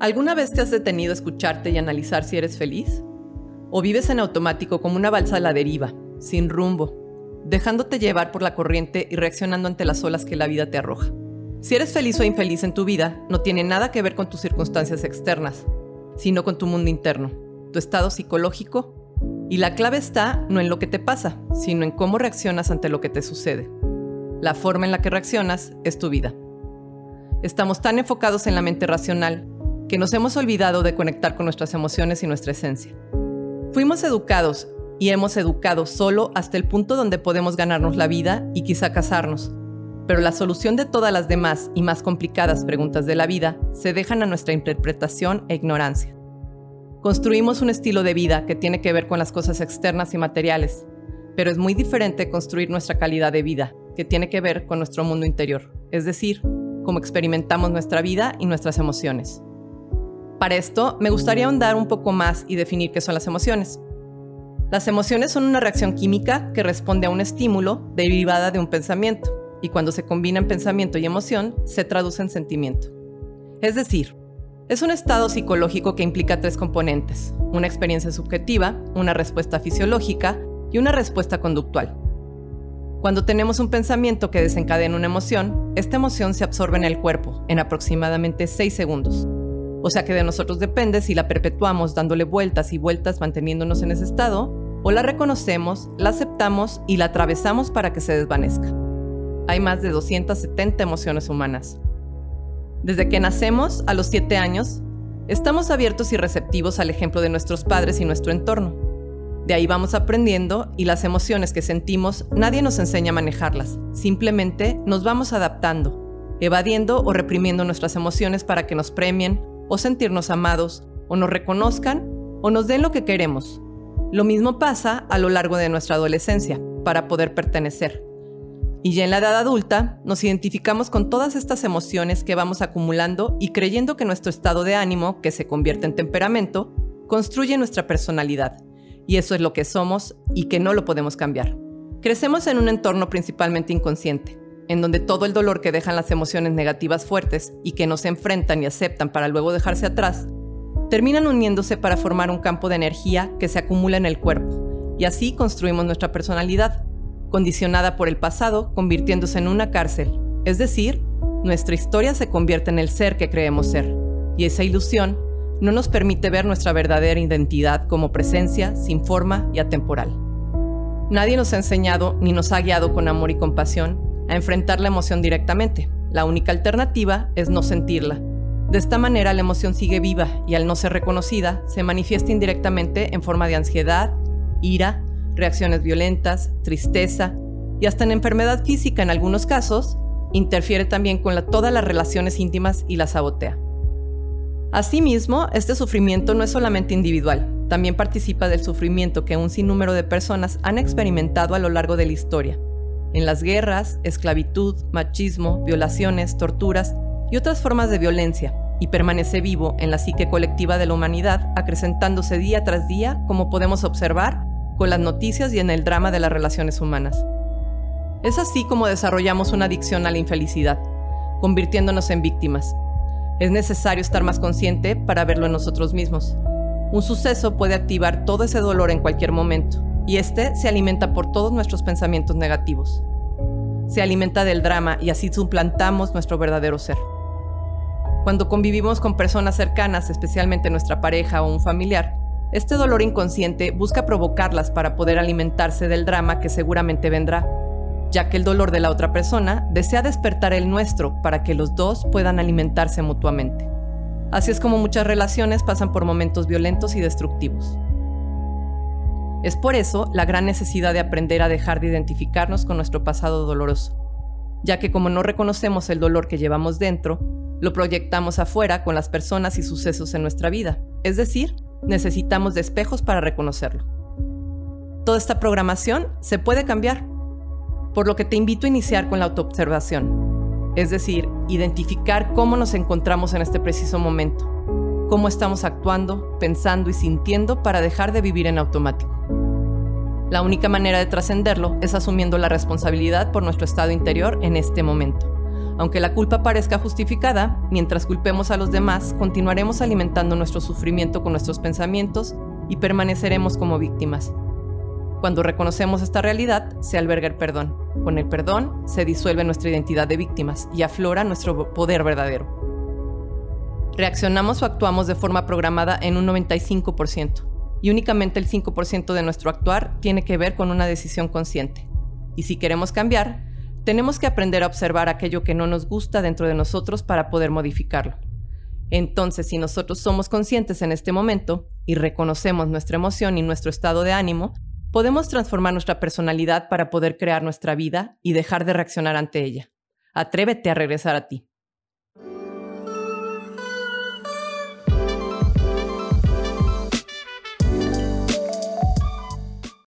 ¿Alguna vez te has detenido a escucharte y analizar si eres feliz? ¿O vives en automático como una balsa a la deriva, sin rumbo, dejándote llevar por la corriente y reaccionando ante las olas que la vida te arroja? Si eres feliz o infeliz en tu vida, no tiene nada que ver con tus circunstancias externas, sino con tu mundo interno, tu estado psicológico, y la clave está no en lo que te pasa, sino en cómo reaccionas ante lo que te sucede. La forma en la que reaccionas es tu vida. Estamos tan enfocados en la mente racional que nos hemos olvidado de conectar con nuestras emociones y nuestra esencia. Fuimos educados y hemos educado solo hasta el punto donde podemos ganarnos la vida y quizá casarnos. Pero la solución de todas las demás y más complicadas preguntas de la vida se dejan a nuestra interpretación e ignorancia. Construimos un estilo de vida que tiene que ver con las cosas externas y materiales, pero es muy diferente construir nuestra calidad de vida, que tiene que ver con nuestro mundo interior, es decir, cómo experimentamos nuestra vida y nuestras emociones. Para esto, me gustaría ahondar un poco más y definir qué son las emociones. Las emociones son una reacción química que responde a un estímulo derivada de un pensamiento, y cuando se combinan pensamiento y emoción, se traduce en sentimiento. Es decir, es un estado psicológico que implica tres componentes, una experiencia subjetiva, una respuesta fisiológica y una respuesta conductual. Cuando tenemos un pensamiento que desencadena una emoción, esta emoción se absorbe en el cuerpo en aproximadamente 6 segundos. O sea que de nosotros depende si la perpetuamos dándole vueltas y vueltas manteniéndonos en ese estado, o la reconocemos, la aceptamos y la atravesamos para que se desvanezca. Hay más de 270 emociones humanas. Desde que nacemos, a los 7 años, estamos abiertos y receptivos al ejemplo de nuestros padres y nuestro entorno. De ahí vamos aprendiendo y las emociones que sentimos nadie nos enseña a manejarlas, simplemente nos vamos adaptando, evadiendo o reprimiendo nuestras emociones para que nos premien o sentirnos amados, o nos reconozcan, o nos den lo que queremos. Lo mismo pasa a lo largo de nuestra adolescencia, para poder pertenecer. Y ya en la edad adulta, nos identificamos con todas estas emociones que vamos acumulando y creyendo que nuestro estado de ánimo, que se convierte en temperamento, construye nuestra personalidad. Y eso es lo que somos y que no lo podemos cambiar. Crecemos en un entorno principalmente inconsciente, en donde todo el dolor que dejan las emociones negativas fuertes y que nos enfrentan y aceptan para luego dejarse atrás, terminan uniéndose para formar un campo de energía que se acumula en el cuerpo, y así construimos nuestra personalidad, condicionada por el pasado, convirtiéndose en una cárcel, es decir, nuestra historia se convierte en el ser que creemos ser, y esa ilusión no nos permite ver nuestra verdadera identidad como presencia sin forma y atemporal. Nadie nos ha enseñado ni nos ha guiado con amor y compasión a enfrentar la emoción directamente. La única alternativa es no sentirla. De esta manera la emoción sigue viva y al no ser reconocida se manifiesta indirectamente en forma de ansiedad, ira, reacciones violentas, tristeza y hasta en enfermedad física en algunos casos, interfiere también con todas las relaciones íntimas y las sabotea. Asimismo, este sufrimiento no es solamente individual, también participa del sufrimiento que un sinnúmero de personas han experimentado a lo largo de la historia, en las guerras, esclavitud, machismo, violaciones, torturas y otras formas de violencia, y permanece vivo en la psique colectiva de la humanidad, acrecentándose día tras día, como podemos observar con las noticias y en el drama de las relaciones humanas. Es así como desarrollamos una adicción a la infelicidad, convirtiéndonos en víctimas. Es necesario estar más consciente para verlo en nosotros mismos. Un suceso puede activar todo ese dolor en cualquier momento, y este se alimenta por todos nuestros pensamientos negativos. Se alimenta del drama y así suplantamos nuestro verdadero ser. Cuando convivimos con personas cercanas, especialmente nuestra pareja o un familiar, este dolor inconsciente busca provocarlas para poder alimentarse del drama que seguramente vendrá, ya que el dolor de la otra persona desea despertar el nuestro para que los dos puedan alimentarse mutuamente. Así es como muchas relaciones pasan por momentos violentos y destructivos. Es por eso la gran necesidad de aprender a dejar de identificarnos con nuestro pasado doloroso, ya que como no reconocemos el dolor que llevamos dentro, lo proyectamos afuera con las personas y sucesos en nuestra vida, es decir, necesitamos de espejos para reconocerlo. Toda esta programación se puede cambiar, por lo que te invito a iniciar con la autoobservación, es decir, identificar cómo nos encontramos en este preciso momento, cómo estamos actuando, pensando y sintiendo para dejar de vivir en automático. La única manera de trascenderlo es asumiendo la responsabilidad por nuestro estado interior en este momento, Aunque la culpa parezca justificada, mientras culpemos a los demás, continuaremos alimentando nuestro sufrimiento con nuestros pensamientos y permaneceremos como víctimas. Cuando reconocemos esta realidad, se alberga el perdón. Con el perdón se disuelve nuestra identidad de víctimas y aflora nuestro poder verdadero. Reaccionamos o actuamos de forma programada en un 95% y únicamente el 5% de nuestro actuar tiene que ver con una decisión consciente. Y si queremos cambiar, tenemos que aprender a observar aquello que no nos gusta dentro de nosotros para poder modificarlo. Entonces, si nosotros somos conscientes en este momento y reconocemos nuestra emoción y nuestro estado de ánimo, podemos transformar nuestra personalidad para poder crear nuestra vida y dejar de reaccionar ante ella. Atrévete a regresar a ti.